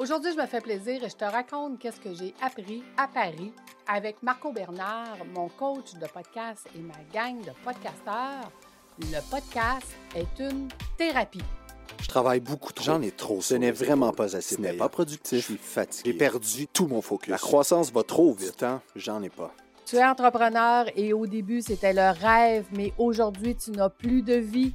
Aujourd'hui, je me fais plaisir et je te raconte qu'est-ce que j'ai appris à Paris avec Marco Bernard, mon coach de podcast et ma gang de podcasteurs. Le podcast est une thérapie. Je travaille beaucoup trop. J'en ai trop. Ce n'est vraiment pas assez. Ce n'est pas productif. Je suis fatigué. J'ai perdu tout mon focus. La croissance va trop vite. Temps, j'en ai pas. Tu es entrepreneur et au début, c'était le rêve, mais aujourd'hui, tu n'as plus de vie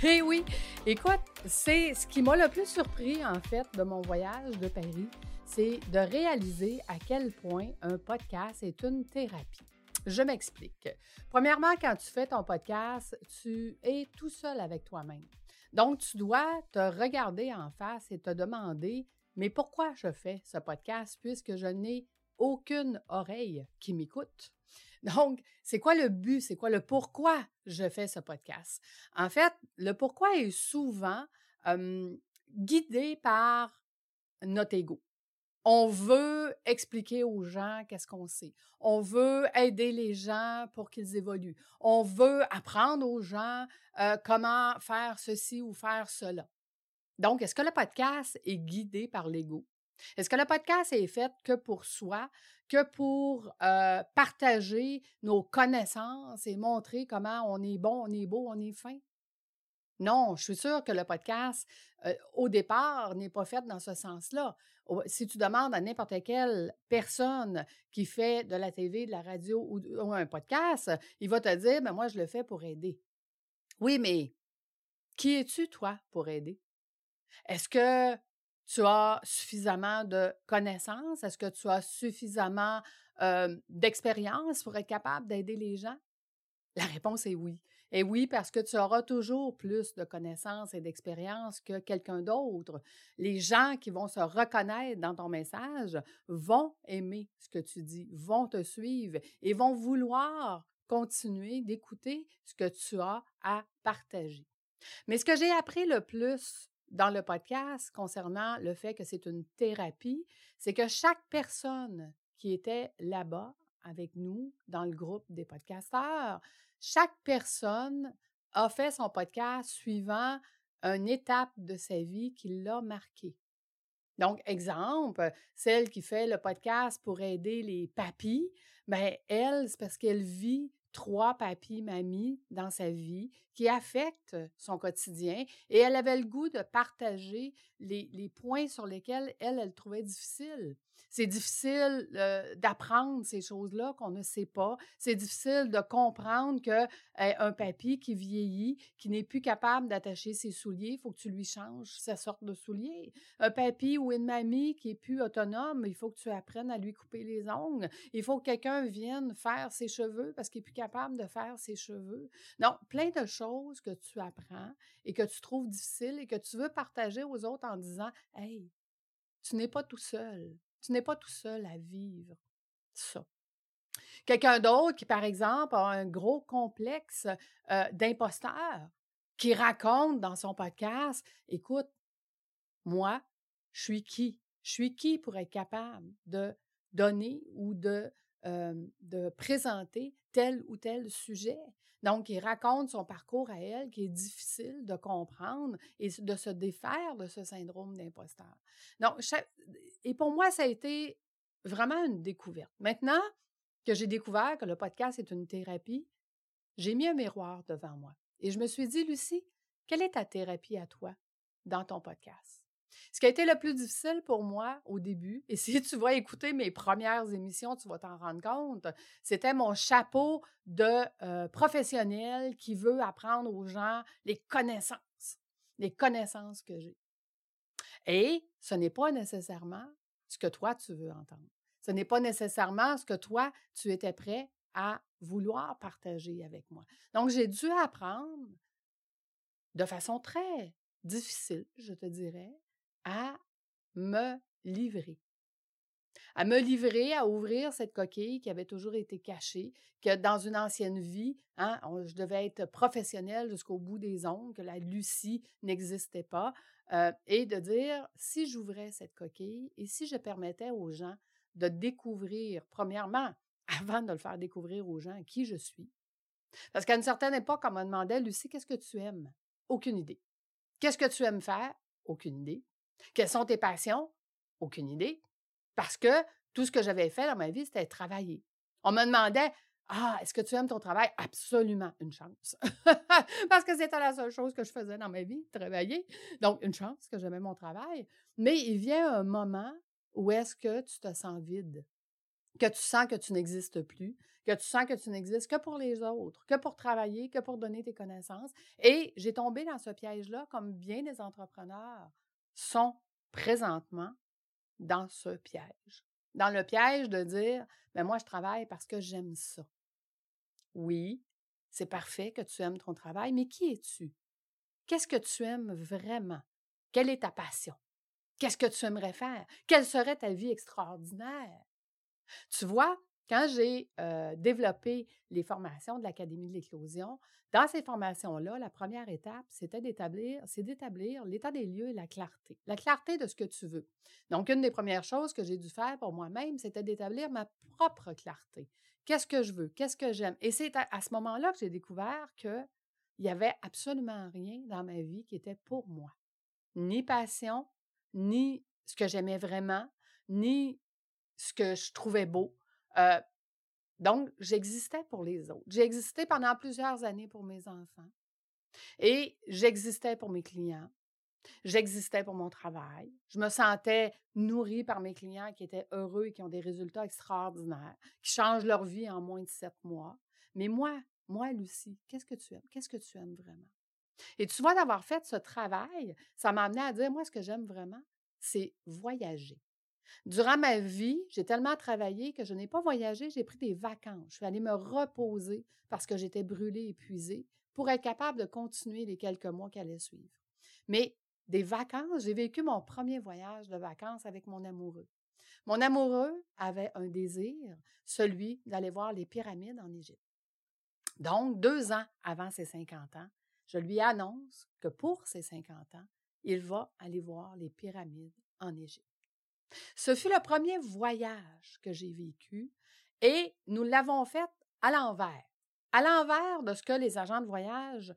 Eh oui, écoute, c'est ce qui m'a le plus surpris en fait de mon voyage de Paris, c'est de réaliser à quel point un podcast est une thérapie. Je m'explique. Premièrement, quand tu fais ton podcast, tu es tout seul avec toi-même. Donc, tu dois te regarder en face et te demander, mais pourquoi je fais ce podcast puisque je n'ai aucune oreille qui m'écoute? Donc, c'est quoi le but? C'est quoi le pourquoi je fais ce podcast? En fait, le pourquoi est souvent guidé par notre ego. On veut expliquer aux gens qu'est-ce qu'on sait. On veut aider les gens pour qu'ils évoluent. On veut apprendre aux gens comment faire ceci ou faire cela. Donc, est-ce que le podcast est guidé par l'ego? Est-ce que le podcast est fait que pour soi, que pour partager nos connaissances et montrer comment on est bon, on est beau, on est fin? Non, je suis sûre que le podcast, au départ, n'est pas fait dans ce sens-là. Si tu demandes à n'importe quelle personne qui fait de la TV, de la radio ou, un podcast, il va te dire, ben moi, je le fais pour aider. Oui, mais qui es-tu, toi, pour aider? Est-ce que tu as suffisamment de connaissances? Est-ce que tu as suffisamment d'expérience pour être capable d'aider les gens? La réponse est oui. Et oui, parce que tu auras toujours plus de connaissances et d'expérience que quelqu'un d'autre. Les gens qui vont se reconnaître dans ton message vont aimer ce que tu dis, vont te suivre et vont vouloir continuer d'écouter ce que tu as à partager. Mais ce que j'ai appris le plus dans le podcast concernant le fait que c'est une thérapie, c'est que chaque personne qui était là-bas avec nous dans le groupe des podcasteurs, chaque personne a fait son podcast suivant une étape de sa vie qui l'a marqué. Donc, exemple, celle qui fait le podcast pour aider les papis, bien, elle, c'est parce qu'elle vit trois papis, mamies dans sa vie qui affectent son quotidien et elle avait le goût de partager les, points sur lesquels elle, elle trouvait difficile. C'est difficile d'apprendre ces choses-là qu'on ne sait pas. C'est difficile de comprendre que un papy qui vieillit, qui n'est plus capable d'attacher ses souliers, il faut que tu lui changes sa sorte de souliers. Un papy ou une mamie qui est plus autonome, il faut que tu apprennes à lui couper les ongles. Il faut que quelqu'un vienne faire ses cheveux parce qu'il est plus capable de faire ses cheveux. Donc, plein de choses que tu apprends et que tu trouves difficiles et que tu veux partager aux autres en disant Hey, tu n'es pas tout seul. Tu n'es pas tout seul à vivre ça. Quelqu'un d'autre qui, par exemple, a un gros complexe d'imposteur, qui raconte dans son podcast, écoute, moi, je suis qui? Je suis qui pour être capable de donner ou de, de présenter tel ou tel sujet? Donc, il raconte son parcours à elle qui est difficile de comprendre et de se défaire de ce syndrome d'imposteur. Et pour moi, ça a été vraiment une découverte. Maintenant que j'ai découvert que le podcast est une thérapie, j'ai mis un miroir devant moi et je me suis dit, Lucie, quelle est ta thérapie à toi dans ton podcast? Ce qui a été le plus difficile pour moi au début, et si tu vas écouter mes premières émissions, tu vas t'en rendre compte, c'était mon chapeau de euh, professionnel qui veut apprendre aux gens les connaissances, les connaissances que j'ai. Et ce n'est pas nécessairement ce que toi, tu veux entendre. Ce n'est pas nécessairement ce que toi, tu étais prêt à vouloir partager avec moi. Donc, j'ai dû apprendre de façon très difficile, je te dirais, à me livrer. à me livrer, à ouvrir cette coquille qui avait toujours été cachée, que dans une ancienne vie, hein, je devais être professionnelle jusqu'au bout des ongles, que la Lucie n'existait pas, euh, et de dire, si j'ouvrais cette coquille et si je permettais aux gens de découvrir, premièrement, avant de le faire découvrir aux gens, qui je suis. Parce qu'à une certaine époque, on me demandait, Lucie, qu'est-ce que tu aimes? Aucune idée. Qu'est-ce que tu aimes faire? Aucune idée. Quelles sont tes passions? Aucune idée. Parce que tout ce que j'avais fait dans ma vie, c'était travailler. On me demandait Ah, est-ce que tu aimes ton travail? Absolument, une chance. Parce que c'était la seule chose que je faisais dans ma vie, travailler. Donc, une chance que j'aimais mon travail. Mais il vient un moment où est-ce que tu te sens vide, que tu sens que tu n'existes plus, que tu sens que tu n'existes que pour les autres, que pour travailler, que pour donner tes connaissances. Et j'ai tombé dans ce piège-là, comme bien des entrepreneurs sont présentement dans ce piège. Dans le piège de dire, mais ben, moi, je travaille parce que j'aime ça. Oui, c'est parfait que tu aimes ton travail, mais qui es-tu? Qu'est-ce que tu aimes vraiment? Quelle est ta passion? Qu'est-ce que tu aimerais faire? Quelle serait ta vie extraordinaire? Tu vois, quand j'ai développé les formations de l'Académie de l'éclosion, dans ces formations-là, la première étape, c'était d'établir, c'est d'établir l'état des lieux et la clarté. La clarté de ce que tu veux. Donc, une des premières choses que j'ai dû faire pour moi-même, c'était d'établir ma propre clarté. Qu'est-ce que je veux? Qu'est-ce que j'aime? Et c'est à, ce moment-là que j'ai découvert qu'il n'y avait absolument rien dans ma vie qui était pour moi. Ni passion, ni ce que j'aimais vraiment, ni ce que je trouvais beau, euh, donc, j'existais pour les autres. J'ai existé pendant plusieurs années pour mes enfants. Et j'existais pour mes clients. J'existais pour mon travail. Je me sentais nourrie par mes clients qui étaient heureux et qui ont des résultats extraordinaires, qui changent leur vie en moins de sept mois. Mais moi, moi, Lucie, qu'est-ce que tu aimes? Qu'est-ce que tu aimes vraiment? Et tu vois, d'avoir fait ce travail, ça m'a amené à dire, moi, ce que j'aime vraiment, c'est voyager. Durant ma vie, j'ai tellement travaillé que je n'ai pas voyagé, j'ai pris des vacances. Je suis allée me reposer parce que j'étais brûlée, épuisée, pour être capable de continuer les quelques mois qui allaient suivre. Mais des vacances, j'ai vécu mon premier voyage de vacances avec mon amoureux. Mon amoureux avait un désir, celui d'aller voir les pyramides en Égypte. Donc, deux ans avant ses 50 ans, je lui annonce que pour ses 50 ans, il va aller voir les pyramides en Égypte. Ce fut le premier voyage que j'ai vécu et nous l'avons fait à l'envers, à l'envers de ce que les agents de voyage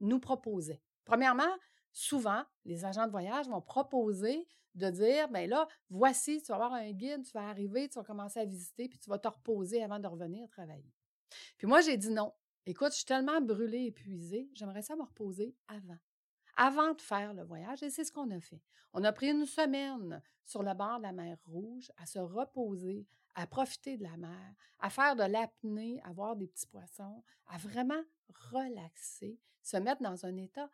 nous proposaient. Premièrement, souvent, les agents de voyage vont proposer de dire, ben là, voici, tu vas avoir un guide, tu vas arriver, tu vas commencer à visiter, puis tu vas te reposer avant de revenir travailler. Puis moi, j'ai dit non. Écoute, je suis tellement brûlée, épuisée, j'aimerais ça me reposer avant avant de faire le voyage. Et c'est ce qu'on a fait. On a pris une semaine sur le bord de la mer Rouge à se reposer, à profiter de la mer, à faire de l'apnée, à voir des petits poissons, à vraiment relaxer, se mettre dans un état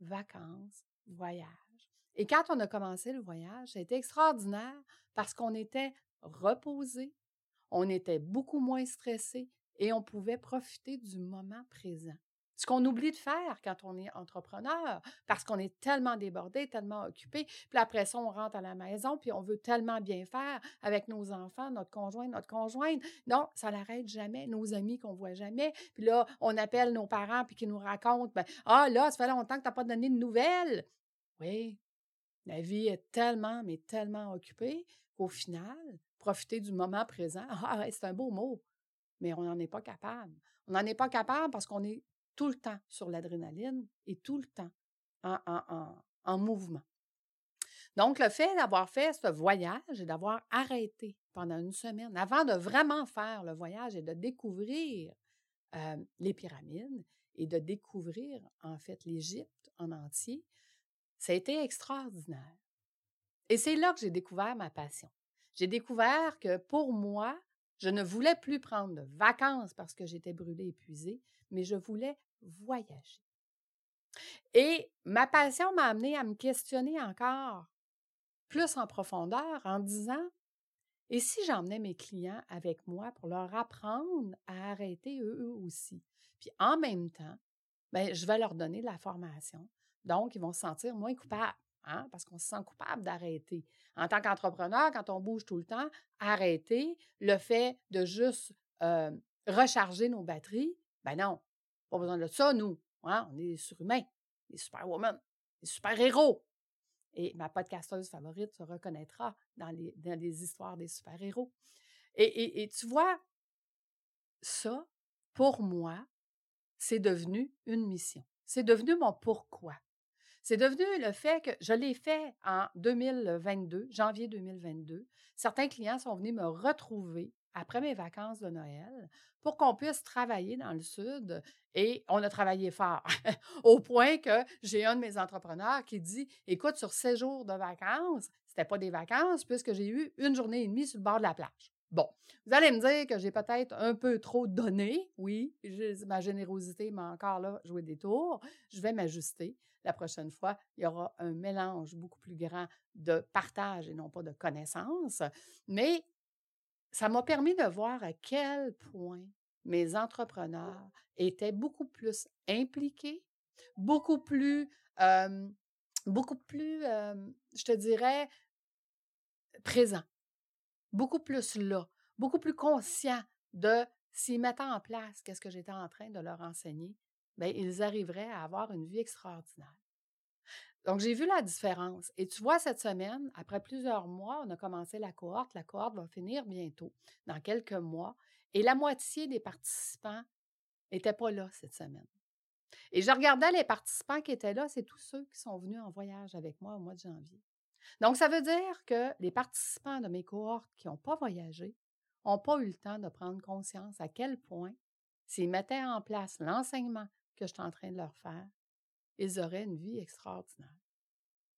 vacances, voyage. Et quand on a commencé le voyage, c'était extraordinaire parce qu'on était reposé, on était beaucoup moins stressé et on pouvait profiter du moment présent. Ce qu'on oublie de faire quand on est entrepreneur, parce qu'on est tellement débordé, tellement occupé, puis après ça, on rentre à la maison, puis on veut tellement bien faire avec nos enfants, notre conjoint, notre conjointe. Non, ça n'arrête jamais. Nos amis qu'on voit jamais. Puis là, on appelle nos parents, puis qui nous racontent, ben, ah là, ça fait longtemps que tu n'as pas donné de nouvelles. Oui, la vie est tellement, mais tellement occupée qu'au final, profiter du moment présent, ah, c'est un beau mot, mais on n'en est pas capable. On n'en est pas capable parce qu'on est tout le temps sur l'adrénaline et tout le temps en, mouvement. Donc, le fait d'avoir fait ce voyage et d'avoir arrêté pendant une semaine avant de vraiment faire le voyage et de découvrir euh, les pyramides et de découvrir en fait l'Égypte en entier, ça a été extraordinaire. Et c'est là que j'ai découvert ma passion. J'ai découvert que pour moi, je ne voulais plus prendre de vacances parce que j'étais brûlée, épuisée, mais je voulais voyager. Et ma passion m'a amené à me questionner encore plus en profondeur en disant, et si j'emmenais mes clients avec moi pour leur apprendre à arrêter eux, aussi? Puis en même temps, ben, je vais leur donner de la formation. Donc, ils vont se sentir moins coupables. hein, parce qu'on se sent coupable d'arrêter. En tant qu'entrepreneur, quand on bouge tout le temps, arrêter, le fait de juste euh, recharger nos batteries, ben non, pas besoin de ça, nous. Hein, on est des surhumains, des superwomen, des super-héros. Et ma podcasteuse favorite se reconnaîtra dans les, dans les histoires des super-héros. Et, et, tu vois, ça, pour moi, c'est devenu une mission. C'est devenu mon pourquoi. C'est devenu le fait que je l'ai fait en 2022, janvier 2022. Certains clients sont venus me retrouver après mes vacances de Noël pour qu'on puisse travailler dans le Sud et on a travaillé fort au point que j'ai un de mes entrepreneurs qui dit Écoute, sur ces jours de vacances, c'était pas des vacances puisque j'ai eu une journée et demie sur le bord de la plage. Bon, vous allez me dire que j'ai peut-être un peu trop donné. Oui, ma générosité m'a encore là joué des tours. Je vais m'ajuster. La prochaine fois, il y aura un mélange beaucoup plus grand de partage et non pas de connaissances. Mais ça m'a permis de voir à quel point mes entrepreneurs étaient beaucoup plus impliqués, beaucoup plus, beaucoup plus, je te dirais, présents beaucoup plus là, beaucoup plus conscient de s'ils mettaient en place qu'est-ce que j'étais en train de leur enseigner, bien, ils arriveraient à avoir une vie extraordinaire. Donc, j'ai vu la différence. Et tu vois, cette semaine, après plusieurs mois, on a commencé la cohorte. La cohorte va finir bientôt, dans quelques mois. Et la moitié des participants n'étaient pas là cette semaine. Et je regardais les participants qui étaient là, c'est tous ceux qui sont venus en voyage avec moi au mois de janvier. Donc, ça veut dire que les participants de mes cohortes qui n'ont pas voyagé n'ont pas eu le temps de prendre conscience à quel point, s'ils mettaient en place l'enseignement que je suis en train de leur faire, ils auraient une vie extraordinaire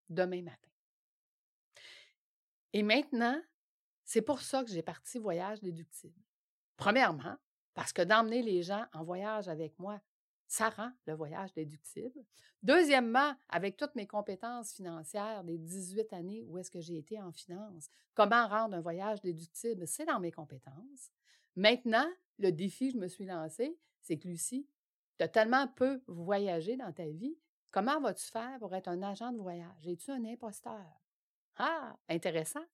demain matin. Et maintenant, c'est pour ça que j'ai parti Voyage déductible. Premièrement, parce que d'emmener les gens en voyage avec moi, ça rend le voyage déductible. Deuxièmement, avec toutes mes compétences financières des 18 années où est-ce que j'ai été en finance, comment rendre un voyage déductible, c'est dans mes compétences. Maintenant, le défi que je me suis lancé, c'est que Lucie, tu as tellement peu voyagé dans ta vie, comment vas-tu faire pour être un agent de voyage? Es-tu un imposteur? Ah, intéressant.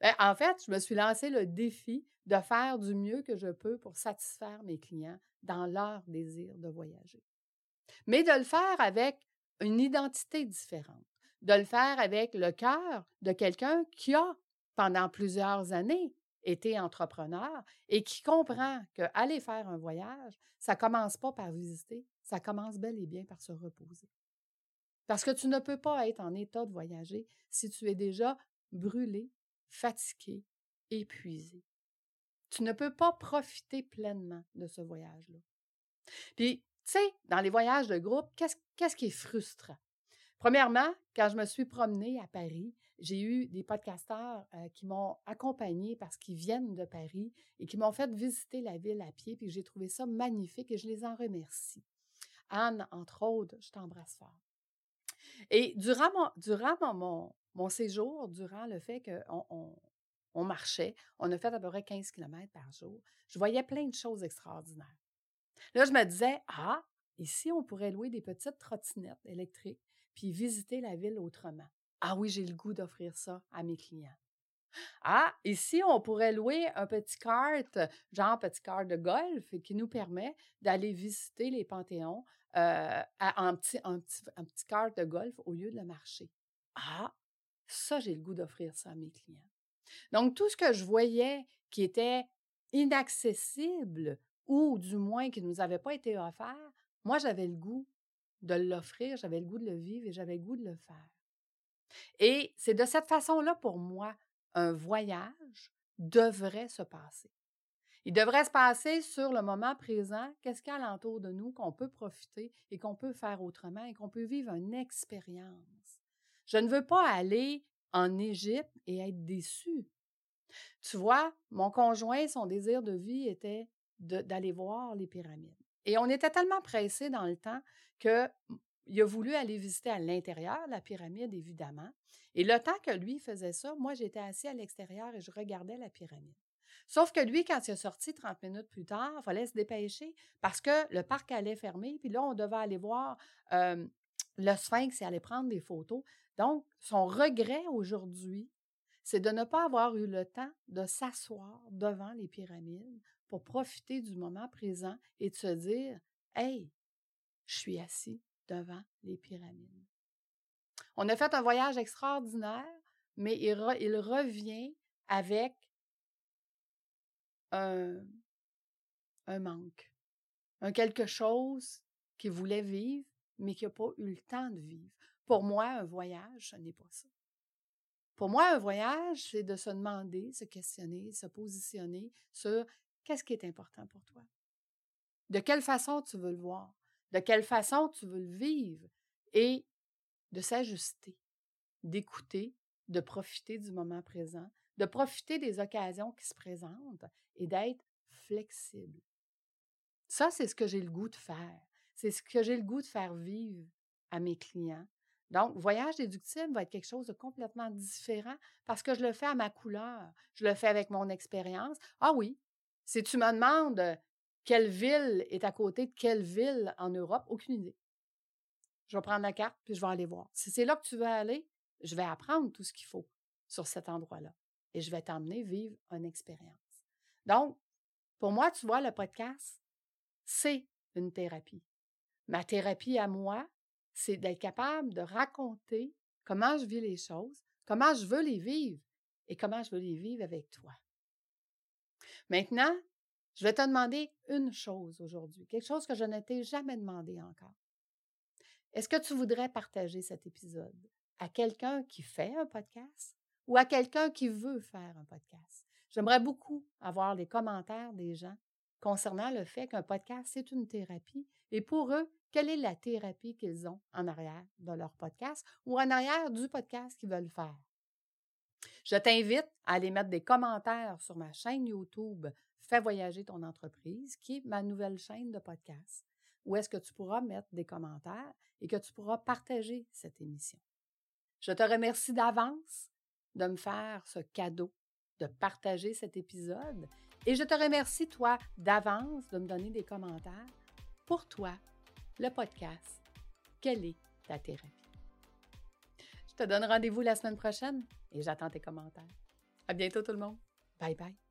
Ben, en fait, je me suis lancé le défi de faire du mieux que je peux pour satisfaire mes clients dans leur désir de voyager. Mais de le faire avec une identité différente, de le faire avec le cœur de quelqu'un qui a, pendant plusieurs années, été entrepreneur et qui comprend qu'aller faire un voyage, ça commence pas par visiter, ça commence bel et bien par se reposer. Parce que tu ne peux pas être en état de voyager si tu es déjà brûlé, fatigué, épuisé. Tu ne peux pas profiter pleinement de ce voyage-là. Puis, tu sais, dans les voyages de groupe, qu'est-ce qui est frustrant? Premièrement, quand je me suis promenée à Paris, j'ai eu des podcasteurs euh, qui m'ont accompagnée parce qu'ils viennent de Paris et qui m'ont fait visiter la ville à pied, puis j'ai trouvé ça magnifique et je les en remercie. Anne, entre autres, je t'embrasse fort. Et durant mon, séjour, durant le fait qu'on on, marchait, on a fait à peu près 15 km par jour, je voyais plein de choses extraordinaires. Là, je me disais, ah, ici, on pourrait louer des petites trottinettes électriques puis visiter la ville autrement. Ah oui, j'ai le goût d'offrir ça à mes clients. Ah, ici, on pourrait louer un petit kart, genre petit kart de golf, qui nous permet d'aller visiter les panthéons euh, en, petit, un petit, un petit kart de golf au lieu de le marcher. Ah, ça, j'ai le goût d'offrir ça à mes clients. Donc, tout ce que je voyais qui était inaccessible ou du moins qui ne nous avait pas été offert, moi, j'avais le goût de l'offrir, j'avais le goût de le vivre et j'avais le goût de le faire. Et c'est de cette façon-là, pour moi, un voyage devrait se passer. Il devrait se passer sur le moment présent, qu'est-ce qu'il y a alentour de nous qu'on peut profiter et qu'on peut faire autrement et qu'on peut vivre une expérience? Je ne veux pas aller en Égypte et être déçu. Tu vois, mon conjoint, son désir de vie était d'aller voir les pyramides. Et on était tellement pressé dans le temps que il a voulu aller visiter à l'intérieur la pyramide, évidemment. Et le temps que lui faisait ça, moi, j'étais assis à l'extérieur et je regardais la pyramide. Sauf que lui, quand il est sorti 30 minutes plus tard, il fallait se dépêcher parce que le parc allait fermer. Puis là, on devait aller voir le sphinx est allé prendre des photos. Donc, son regret aujourd'hui, c'est de ne pas avoir eu le temps de s'asseoir devant les pyramides pour profiter du moment présent et de se dire Hey, je suis assis devant les pyramides. On a fait un voyage extraordinaire, mais il, revient avec un, un manque, un quelque chose qu'il voulait vivre, mais qui n'a pas eu le temps de vivre. Pour moi, un voyage, ce n'est pas ça. Pour moi, un voyage, c'est de se demander, se questionner, se positionner sur qu'est-ce qui est important pour toi? De quelle façon tu veux le voir, de quelle façon tu veux le vivre et de s'ajuster, d'écouter, de profiter du moment présent, de profiter des occasions qui se présentent et d'être flexible. Ça, c'est ce que j'ai le goût de faire. C'est ce que j'ai le goût de faire vivre à mes clients. Donc, voyage déductible va être quelque chose de complètement différent parce que je le fais à ma couleur. Je le fais avec mon expérience. Ah oui, si tu me demandes quelle ville est à côté de quelle ville en Europe, aucune idée. Je vais prendre la carte puis je vais aller voir. Si c'est là que tu veux aller, je vais apprendre tout ce qu'il faut sur cet endroit-là et je vais t'emmener vivre une expérience. Donc, pour moi, tu vois, le podcast, c'est une thérapie. Ma thérapie à moi, c'est d'être capable de raconter comment je vis les choses, comment je veux les vivre et comment je veux les vivre avec toi. Maintenant, je vais te demander une chose aujourd'hui, quelque chose que je ne t'ai jamais demandé encore. Est-ce que tu voudrais partager cet épisode à quelqu'un qui fait un podcast ou à quelqu'un qui veut faire un podcast? J'aimerais beaucoup avoir les commentaires des gens concernant le fait qu'un podcast, c'est une thérapie. Et pour eux, quelle est la thérapie qu'ils ont en arrière de leur podcast ou en arrière du podcast qu'ils veulent faire? Je t'invite à aller mettre des commentaires sur ma chaîne YouTube Fais voyager ton entreprise, qui est ma nouvelle chaîne de podcast, où est-ce que tu pourras mettre des commentaires et que tu pourras partager cette émission. Je te remercie d'avance de me faire ce cadeau de partager cet épisode et je te remercie, toi, d'avance de me donner des commentaires. Pour toi, le podcast, quelle est ta thérapie? Je te donne rendez-vous la semaine prochaine et j'attends tes commentaires. À bientôt tout le monde. Bye bye.